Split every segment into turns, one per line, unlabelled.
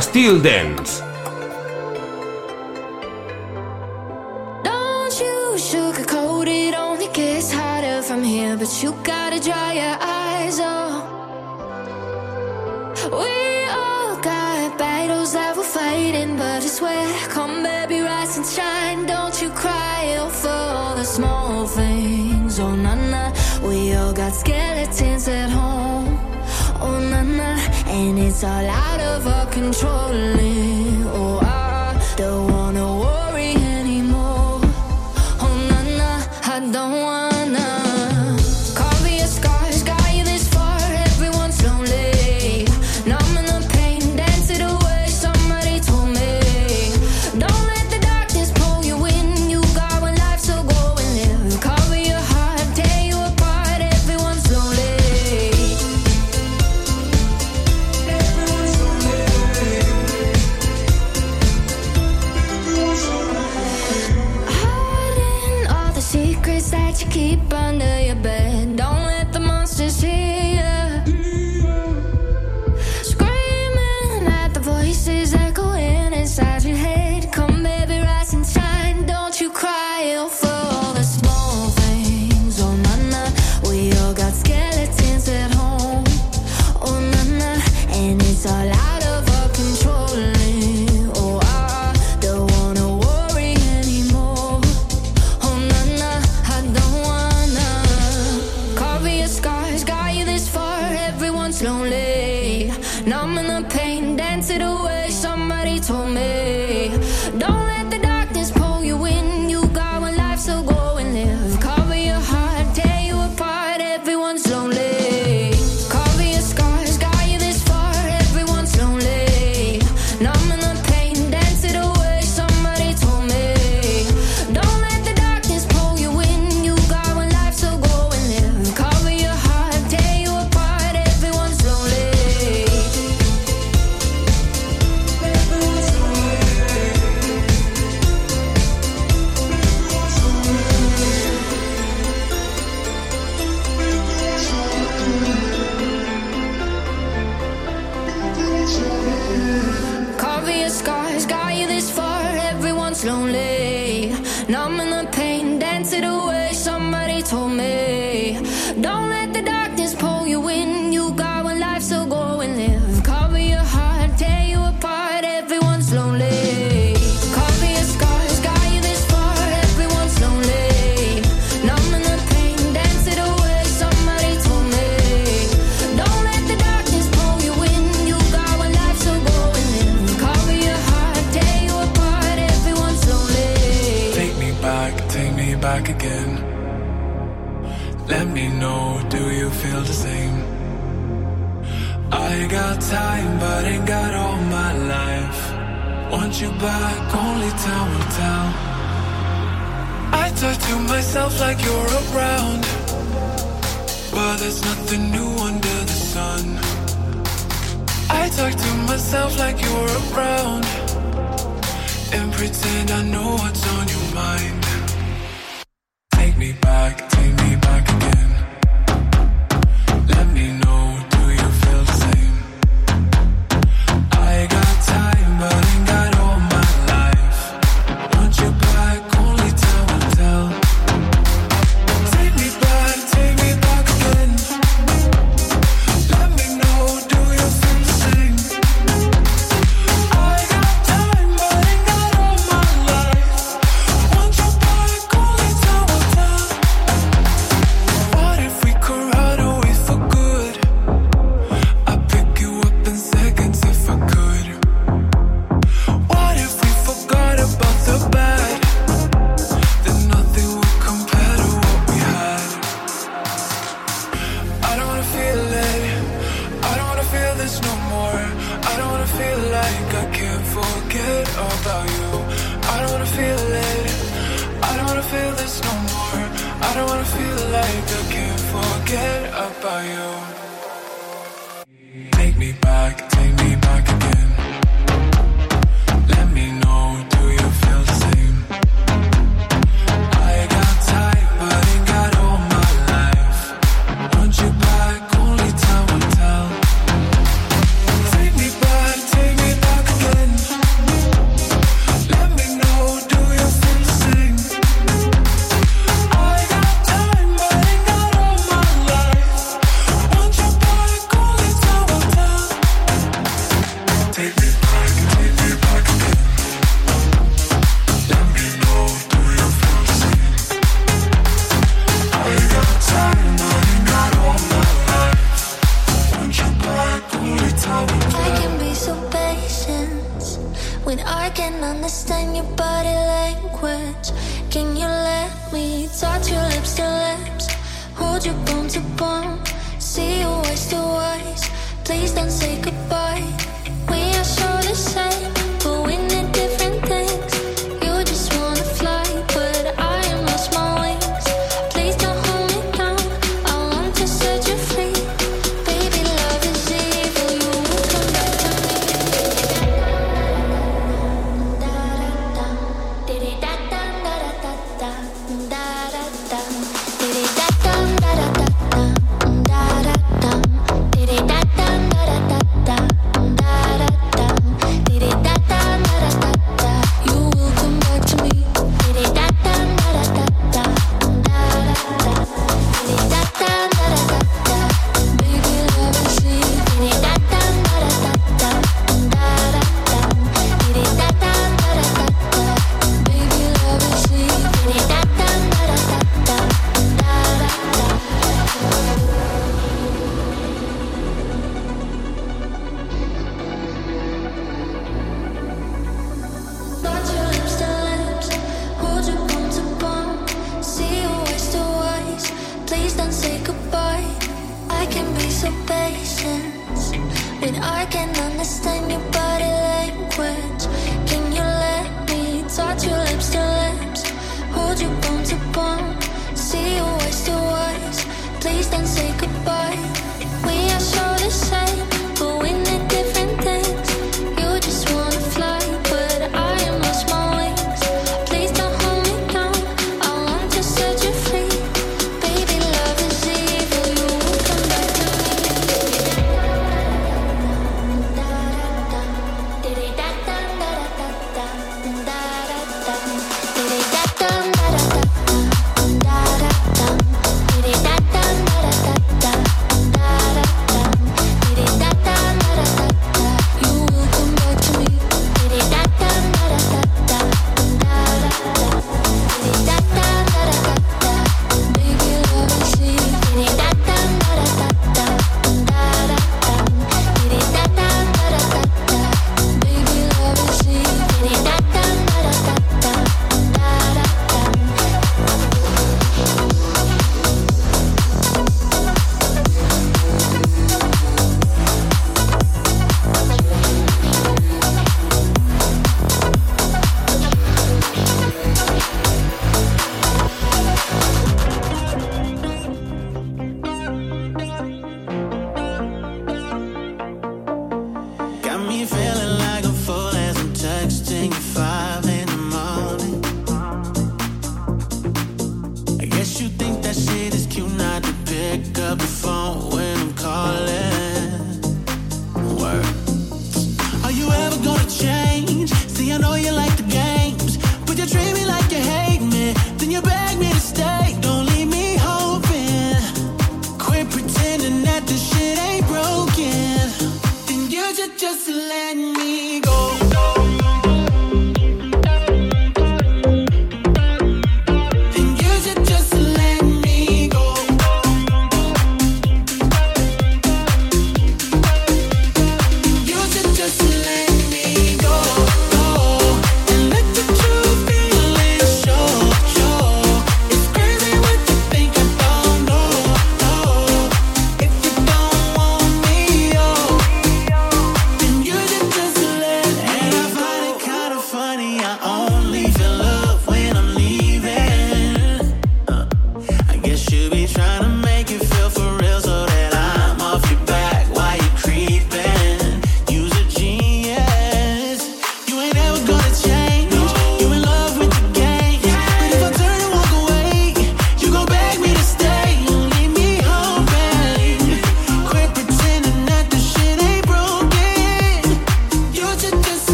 Styl Dance. I talk to myself like you're around and pretend I know what's on your mind. Take me back.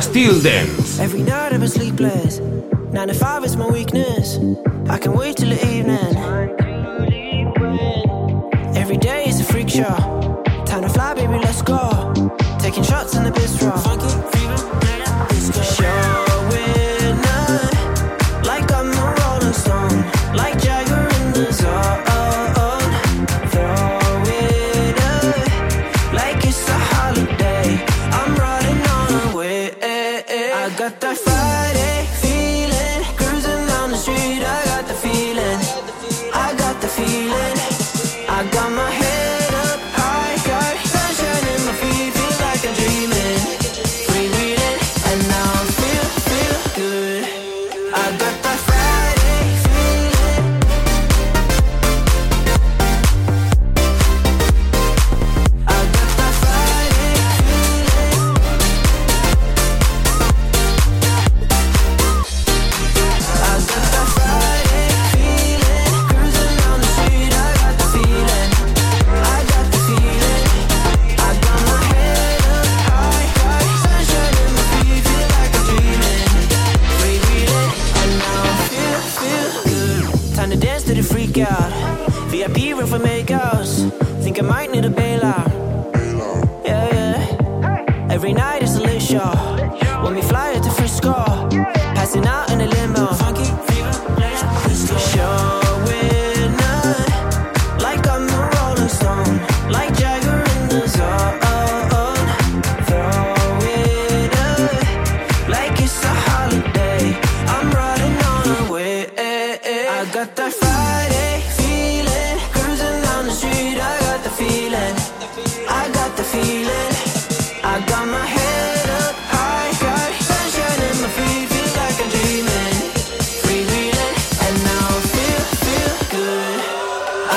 Styl Dance.
Every night I'm sleepless.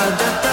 da da da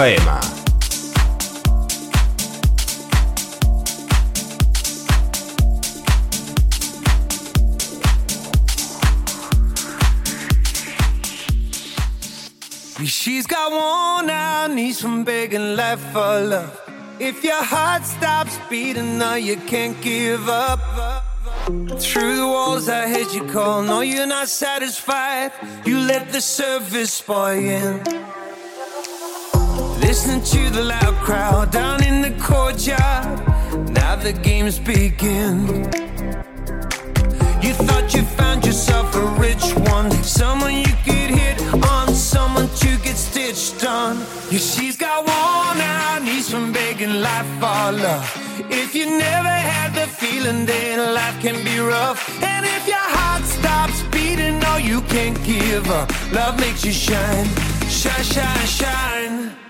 FM.
She's got worn out knees from begging life for love. If your heart stops beating, now you can't give up. Through the walls, I heard you call. No, you're not satisfied. You let the service boy in. Listening to the loud crowd down in the courtyard. Now the game's begin. You thought you found yourself a rich one, someone you could hit on, someone to get stitched on. Yeah, she's got worn out knees from begging life for love. If you never had the feeling, then life can be rough. And if your heart stops beating, no,
you can't give up. Love makes you shine, shine, shine, shine.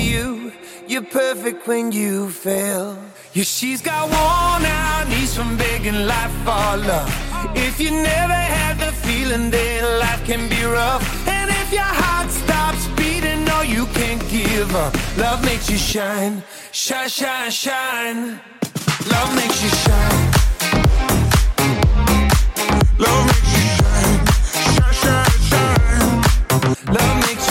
you. You're perfect when you fail. Yeah, she's got worn out knees from begging life for love. If you never had the feeling that life can be rough, and if your heart stops beating, no, you can't give up. Love makes you shine, shine, shine, shine. Love makes you shine. Love makes you shine, shine, shine, shine. Love makes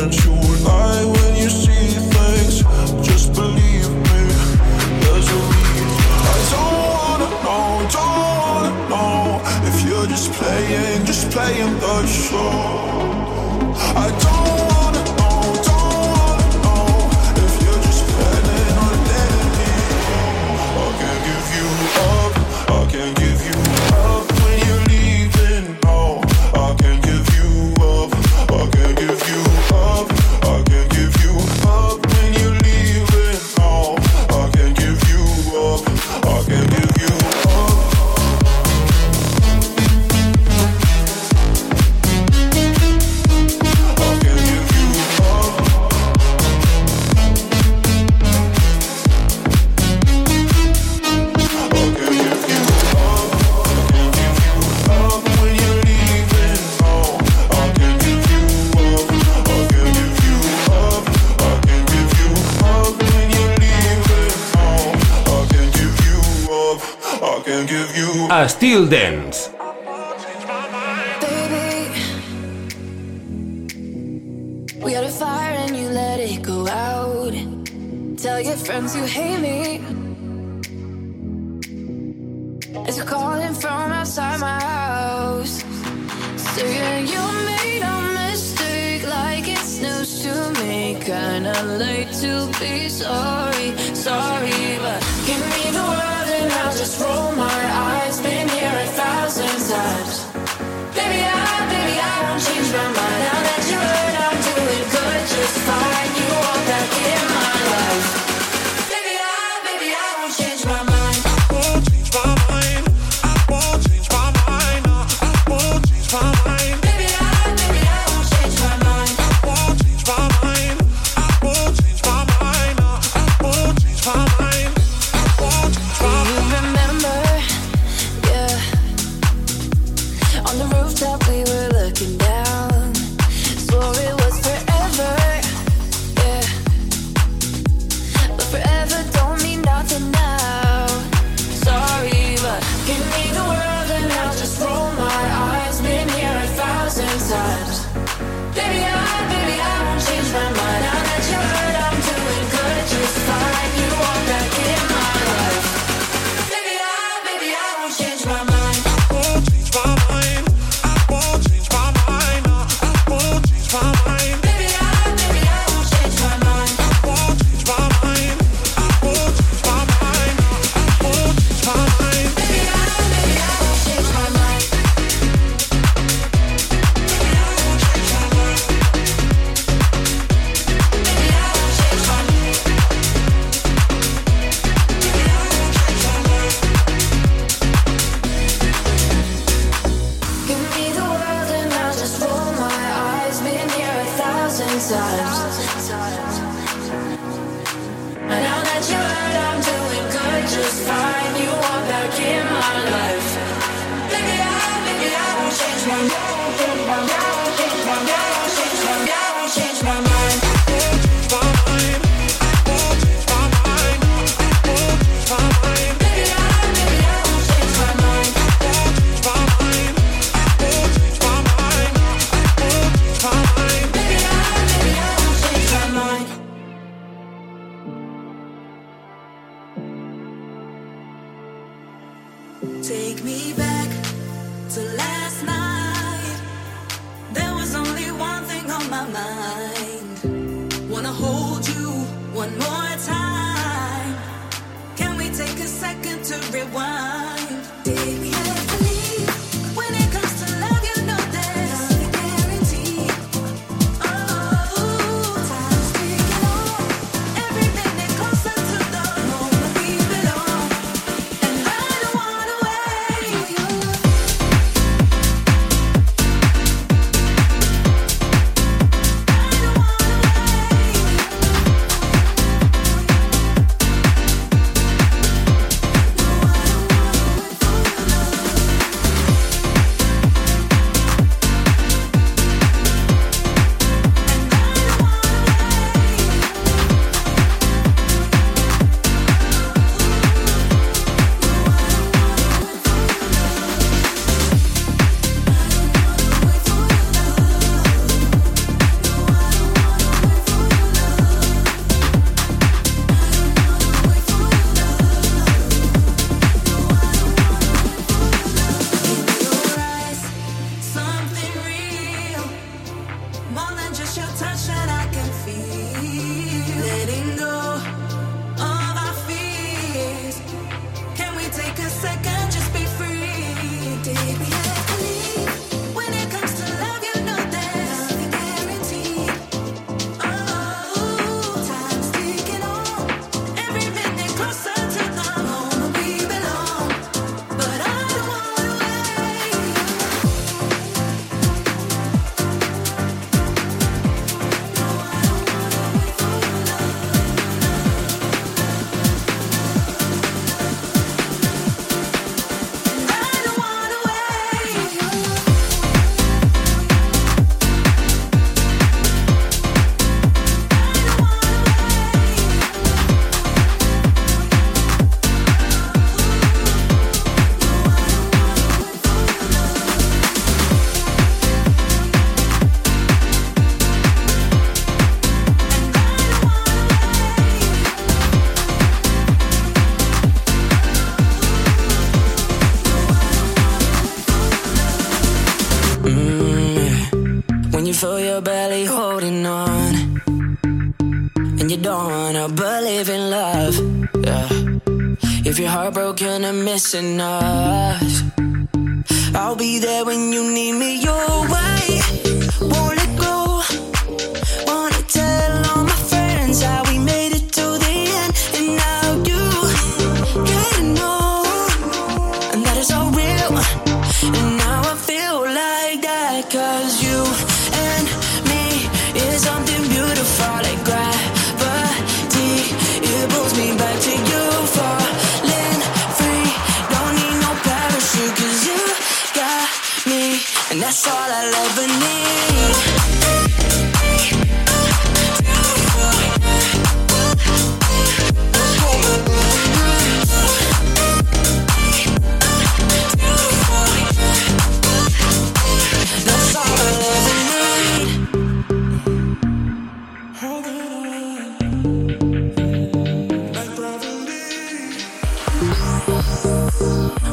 I a Still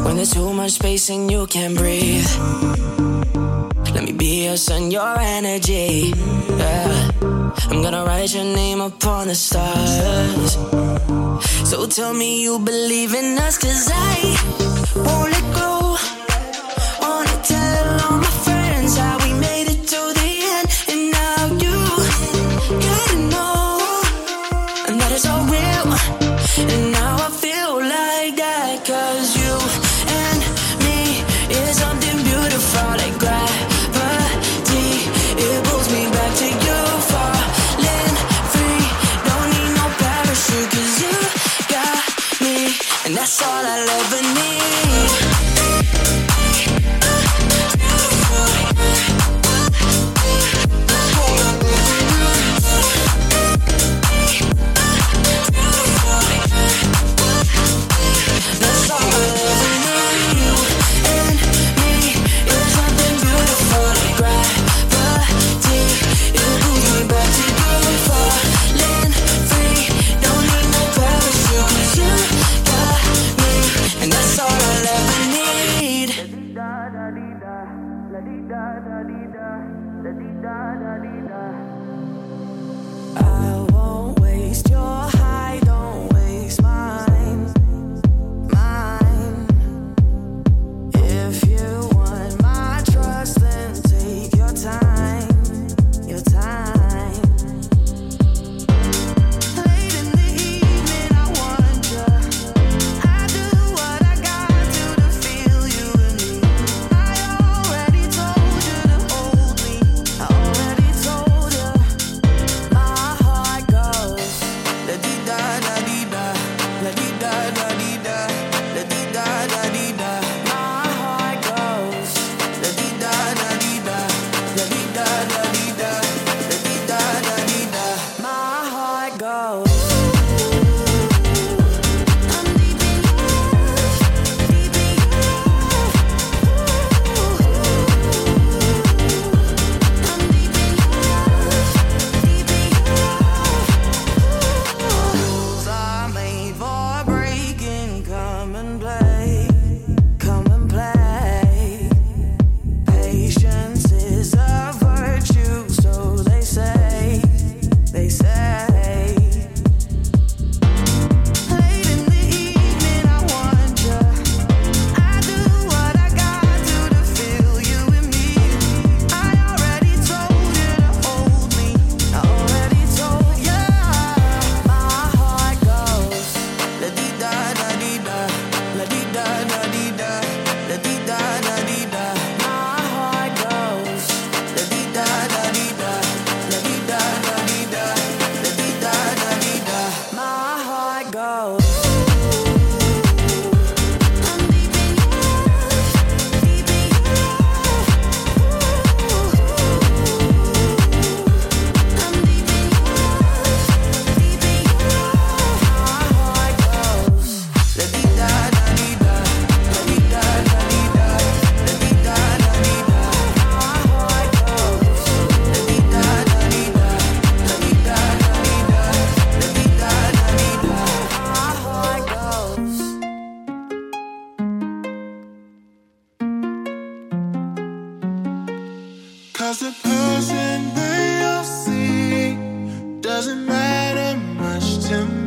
When there's
too much space and you can't breathe. Let me be your sun, your energy. Yeah. I'm gonna write your name upon the stars. So tell me you believe in us, cause I won't Cause the
person they all see doesn't matter much to me.